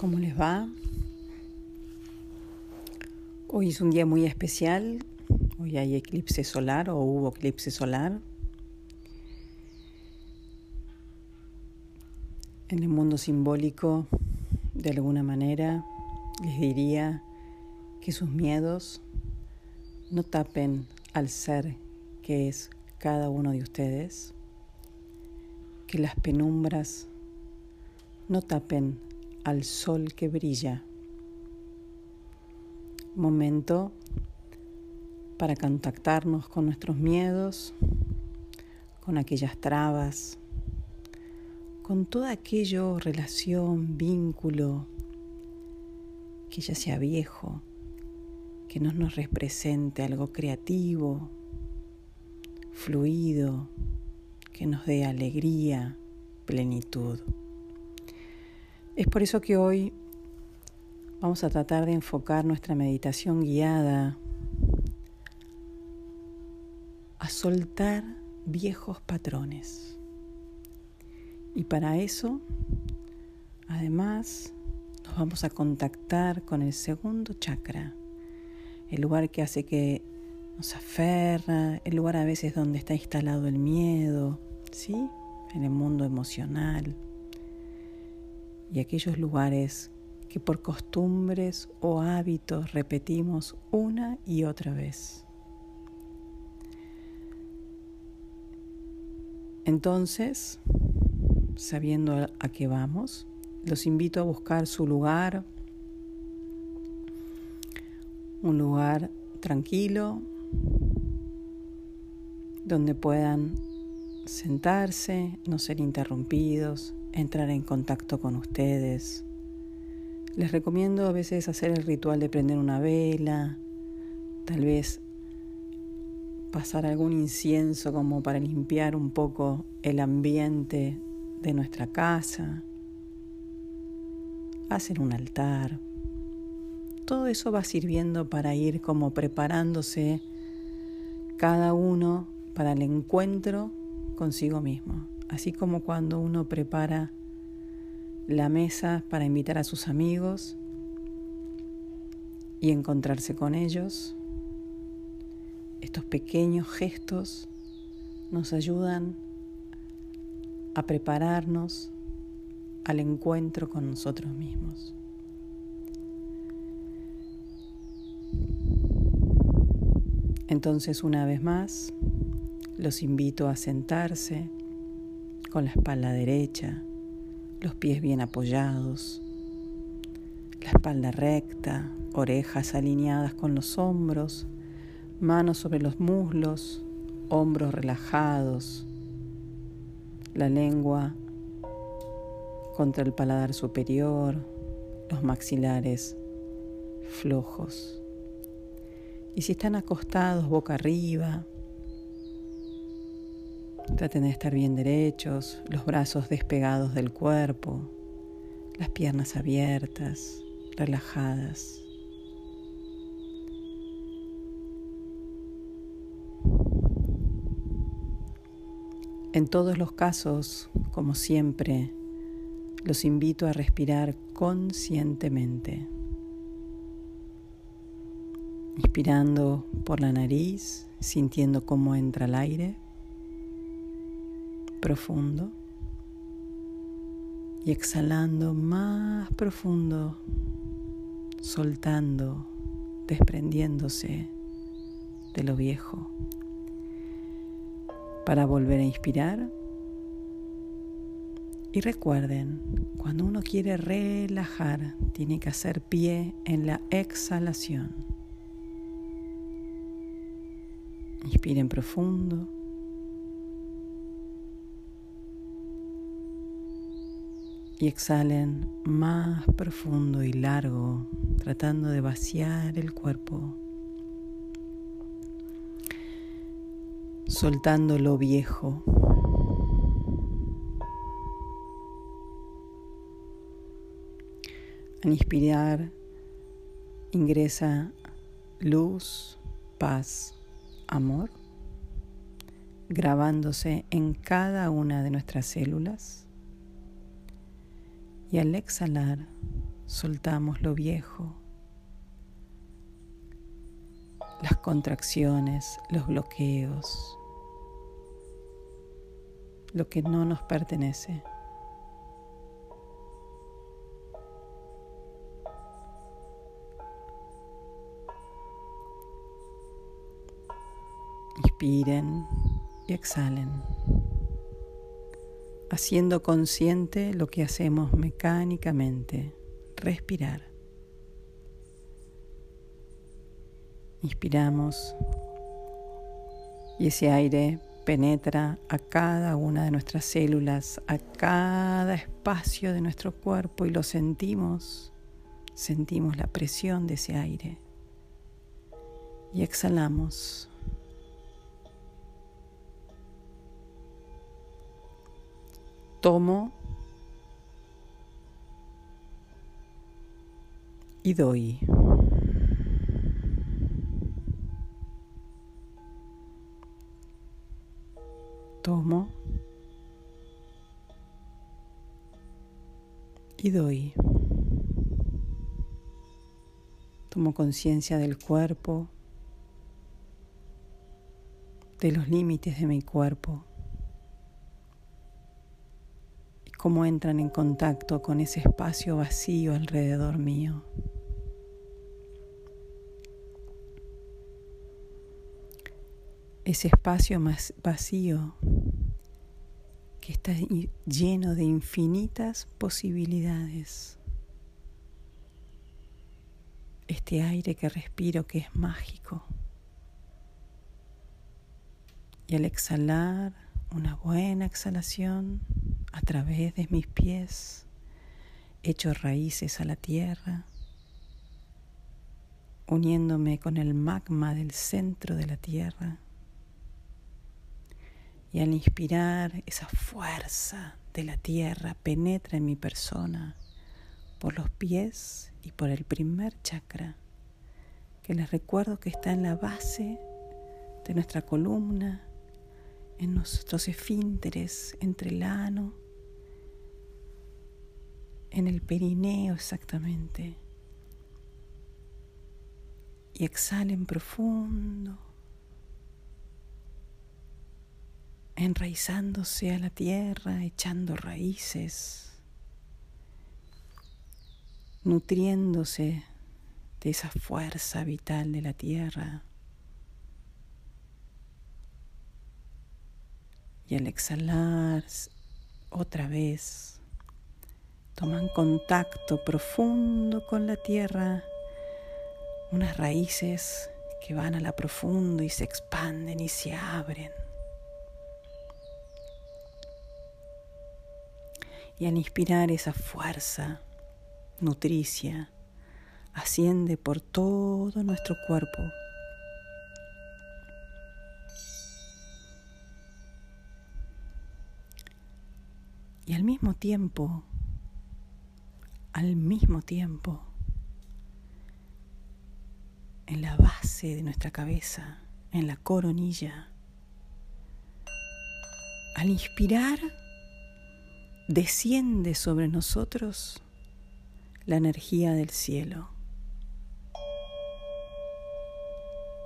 ¿Cómo les va? Hoy es un día muy especial. Hoy hay eclipse solar o hubo eclipse solar. En el mundo simbólico, de alguna manera, les diría que sus miedos no tapen al ser que es cada uno de ustedes, que las penumbras no tapen al sol que brilla. Momento para contactarnos con nuestros miedos, con aquellas trabas, con todo aquello, relación, vínculo, que ya sea viejo, que no nos represente algo creativo, fluido, que nos dé alegría, plenitud. Es por eso que hoy vamos a tratar de enfocar nuestra meditación guiada a soltar viejos patrones. Y para eso, además, nos vamos a contactar con el segundo chakra, el lugar que hace que nos aferra, el lugar a veces donde está instalado el miedo, ¿sí? En el mundo emocional y aquellos lugares que por costumbres o hábitos repetimos una y otra vez. Entonces, sabiendo a qué vamos, los invito a buscar su lugar, un lugar tranquilo, donde puedan sentarse, no ser interrumpidos, entrar en contacto con ustedes. Les recomiendo a veces hacer el ritual de prender una vela, tal vez pasar algún incienso como para limpiar un poco el ambiente de nuestra casa, hacer un altar. Todo eso va sirviendo para ir como preparándose cada uno para el encuentro consigo mismo así como cuando uno prepara la mesa para invitar a sus amigos y encontrarse con ellos, estos pequeños gestos nos ayudan a prepararnos al encuentro con nosotros mismos. Entonces, una vez más, los invito a sentarse con la espalda derecha, los pies bien apoyados, la espalda recta, orejas alineadas con los hombros, manos sobre los muslos, hombros relajados, la lengua contra el paladar superior, los maxilares flojos. Y si están acostados boca arriba, Traten de estar bien derechos, los brazos despegados del cuerpo, las piernas abiertas, relajadas. En todos los casos, como siempre, los invito a respirar conscientemente. Inspirando por la nariz, sintiendo cómo entra el aire profundo y exhalando más profundo, soltando, desprendiéndose de lo viejo. Para volver a inspirar. Y recuerden, cuando uno quiere relajar, tiene que hacer pie en la exhalación. Inspiren profundo. Y exhalen más profundo y largo, tratando de vaciar el cuerpo, soltando lo viejo. Al inspirar, ingresa luz, paz, amor, grabándose en cada una de nuestras células y al exhalar soltamos lo viejo, las contracciones, los bloqueos, lo que no nos pertenece. Inspiren y exhalen, haciendo consciente lo que hacemos mecánicamente, respirar. Inspiramos y ese aire penetra a cada una de nuestras células, a cada espacio de nuestro cuerpo y lo sentimos. Sentimos la presión de ese aire. Y exhalamos. Tomo y doy. Tomo y doy. Tomo conciencia del cuerpo, de los límites de mi cuerpo y cómo entran en contacto con ese espacio vacío alrededor mío. ese espacio más vacío que está lleno de infinitas posibilidades. Este aire que respiro que es mágico. Y al exhalar, una buena exhalación a través de mis pies, echo raíces a la tierra, uniéndome con el magma del centro de la tierra. Y al inspirar, esa fuerza de la tierra penetra en mi persona por los pies y por el primer chakra, que les recuerdo que está en la base de nuestra columna, en nuestros esfínteres, entre el ano, en el perineo exactamente. Y exhalen profundo enraizándose a la tierra, echando raíces, nutriéndose de esa fuerza vital de la tierra. Y al exhalar otra vez, toman contacto profundo con la tierra, unas raíces que van a la profundo y se expanden y se abren. y al inspirar esa fuerza nutricia, asciende por todo nuestro cuerpo. Y al mismo tiempo, al mismo tiempo, en la base de nuestra cabeza, en la coronilla, al inspirar, desciende sobre nosotros la energía del cielo,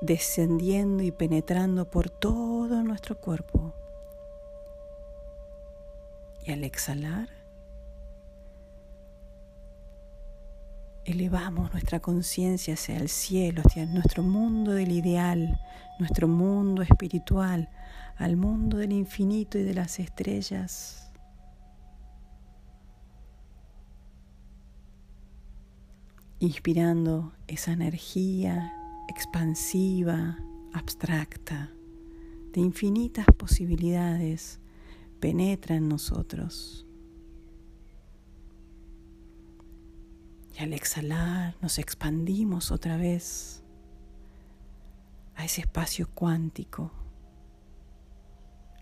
descendiendo y penetrando por todo nuestro cuerpo. Y al exhalar, elevamos nuestra conciencia hacia el cielo, hacia nuestro mundo del ideal, nuestro mundo espiritual, al mundo del infinito y de las estrellas. Inspirando esa energía expansiva, abstracta, de infinitas posibilidades, penetra en nosotros. Y al exhalar nos expandimos otra vez a ese espacio cuántico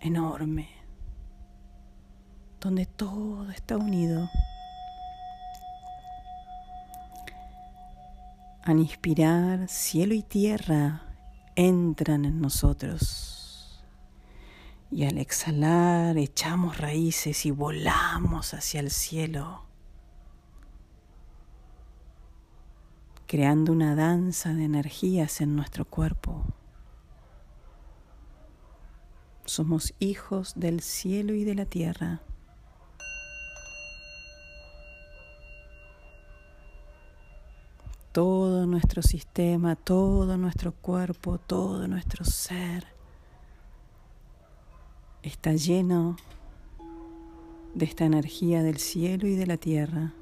enorme, donde todo está unido. Al inspirar, cielo y tierra entran en nosotros. Y al exhalar, echamos raíces y volamos hacia el cielo. creando una danza de energías en nuestro cuerpo. Somos hijos del cielo y de la tierra. Todo nuestro sistema, todo nuestro cuerpo, todo nuestro ser está lleno de esta energía del cielo y de la tierra.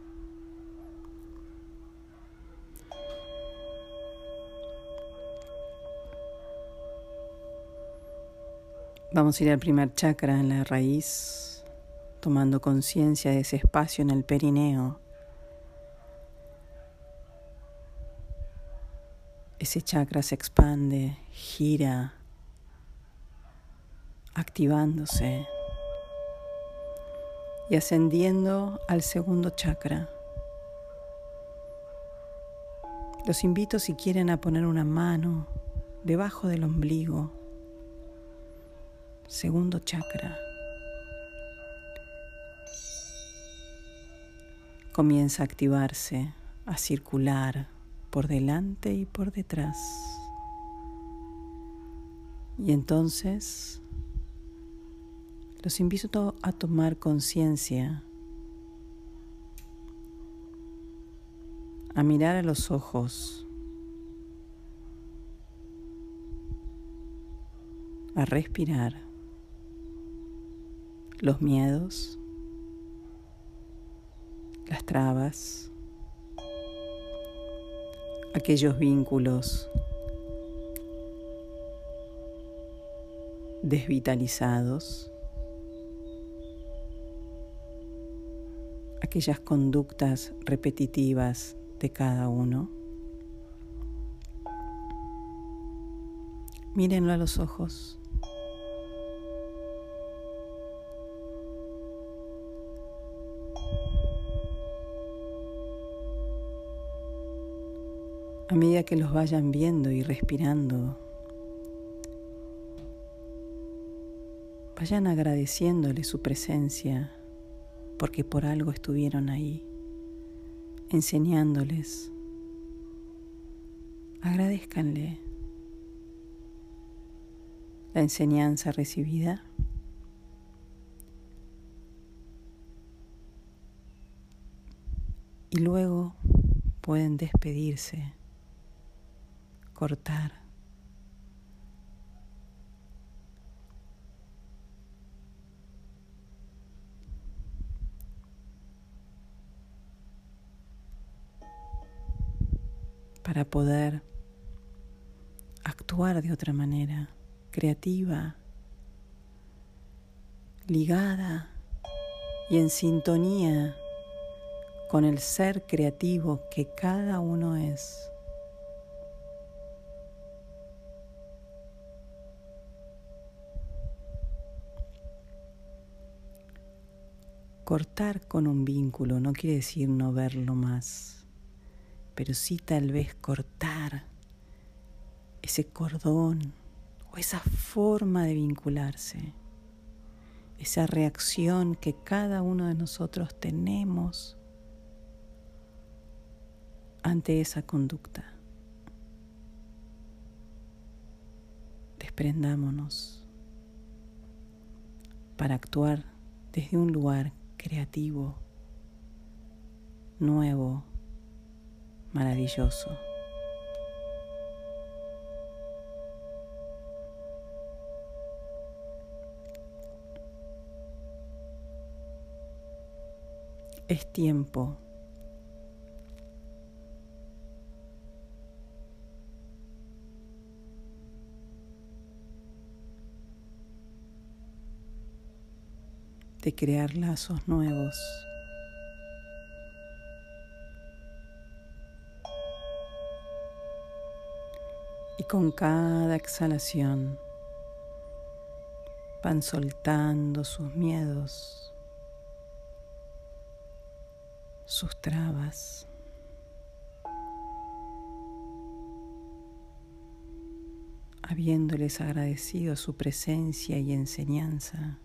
Vamos a ir al primer chakra en la raíz, tomando conciencia de ese espacio en el perineo. Ese chakra se expande, gira, activándose y ascendiendo al segundo chakra. Los invito si quieren a poner una mano debajo del ombligo segundo chakra. Comienza a activarse, a circular por delante y por detrás. Y entonces los invito a tomar conciencia, a mirar a los ojos, a respirar los miedos, las trabas, aquellos vínculos desvitalizados, aquellas conductas repetitivas de cada uno. Mírenlo a los ojos. a medida que los vayan viendo y respirando, vayan agradeciéndole su presencia, porque por algo estuvieron ahí, enseñándoles. Agradezcanle la enseñanza recibida. Y luego pueden despedirse cortar. Para poder actuar de otra manera, creativa, ligada y en sintonía con el ser creativo que cada uno es. Cortar con un vínculo no quiere decir no verlo más, pero sí tal vez cortar ese cordón o esa forma de vincularse, esa reacción que cada uno de nosotros tenemos ante esa conducta. Desprendámonos para actuar desde un lugar creativo, nuevo, maravilloso. Es tiempo de crear lazos nuevos. Y con cada exhalación van soltando sus miedos, sus trabas. habiéndoles agradecido su presencia y enseñanza.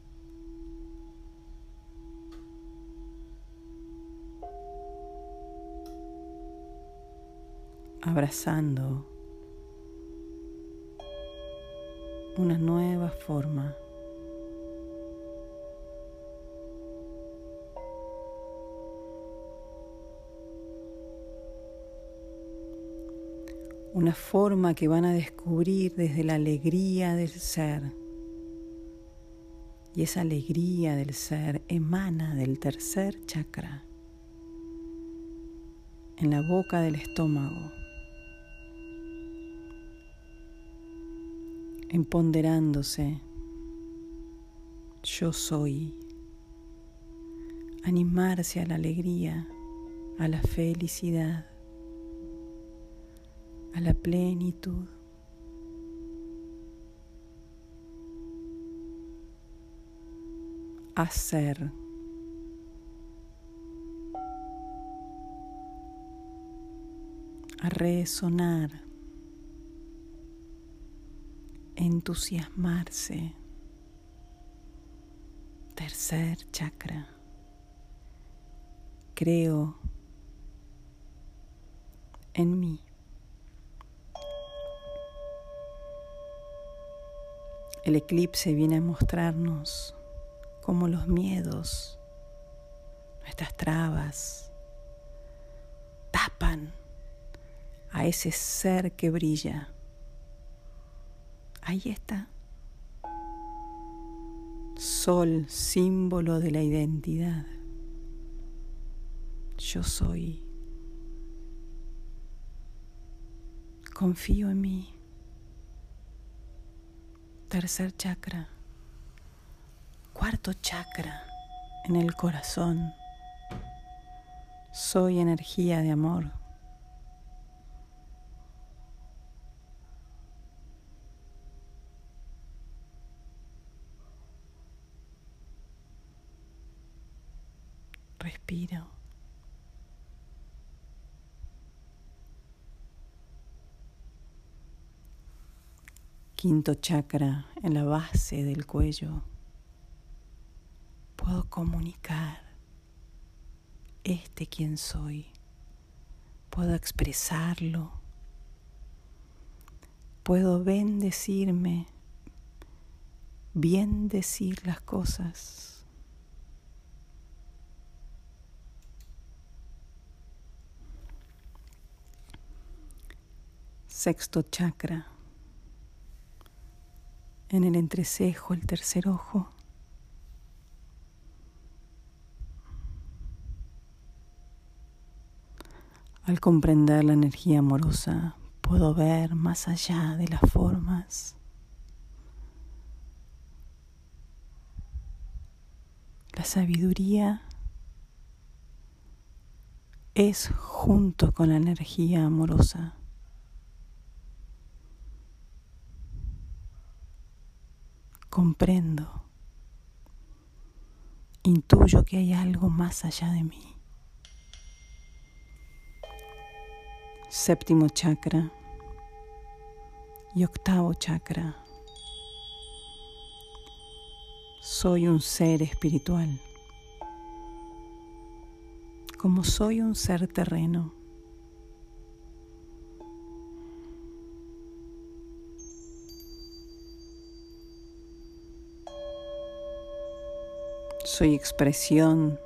abrazando una nueva forma. Una forma que van a descubrir desde la alegría del ser. Y esa alegría del ser emana del tercer chakra, en la boca del estómago. Empoderándose. Yo soy. Animarse a la alegría, a la felicidad, a la plenitud. Hacer. A resonar entusiasmarse. Tercer chakra. Creo en mí. El eclipse viene a mostrarnos cómo los miedos, nuestras trabas, tapan a ese ser que brilla Ahí está. Sol, símbolo de la identidad. Yo soy. Confío en mí. Tercer chakra. Cuarto chakra en el corazón. Soy energía de amor. Respiro. Quinto chakra en la base del cuello. Puedo comunicar este quien soy. Puedo expresarlo. Puedo bendecirme, bien decir las cosas. Sexto chakra. En el entrecejo, el tercer ojo. Al comprender la energía amorosa, puedo ver más allá de las formas. La sabiduría es junto con la energía amorosa. Comprendo, intuyo que hay algo más allá de mí. Séptimo chakra y octavo chakra. Soy un ser espiritual. Como soy un ser terreno, soy expresión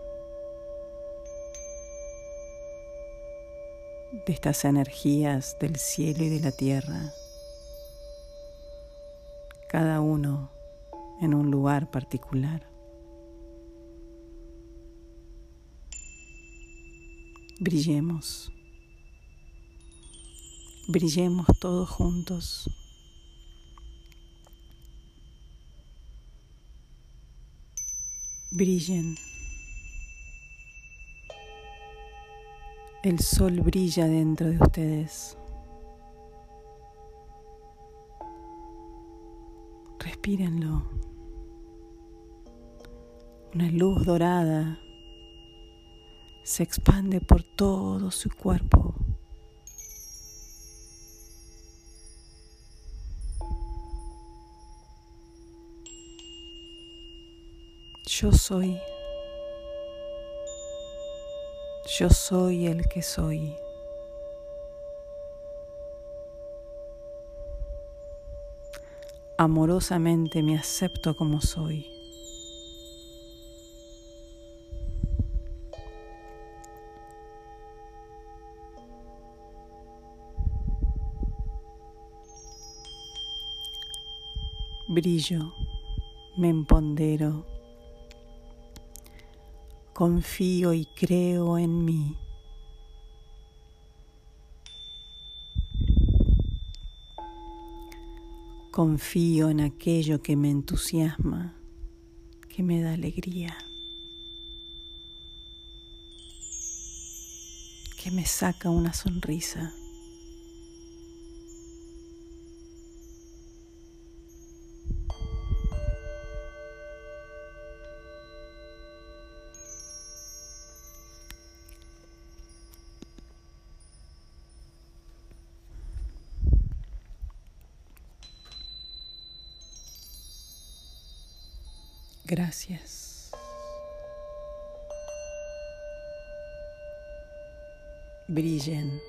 de estas energías del cielo y de la tierra, cada uno en un lugar particular. Brillemos, brillemos todos juntos. Brillen. El sol brilla dentro de ustedes. Respírenlo. Una luz dorada se expande por todo su cuerpo. Yo soy. Yo soy el que soy. Amorosamente me acepto como soy. Brillo, me empondero confío y creo en mí. Confío en aquello que me entusiasma, que me da alegría, que me saca una sonrisa. Gracias. Brillen.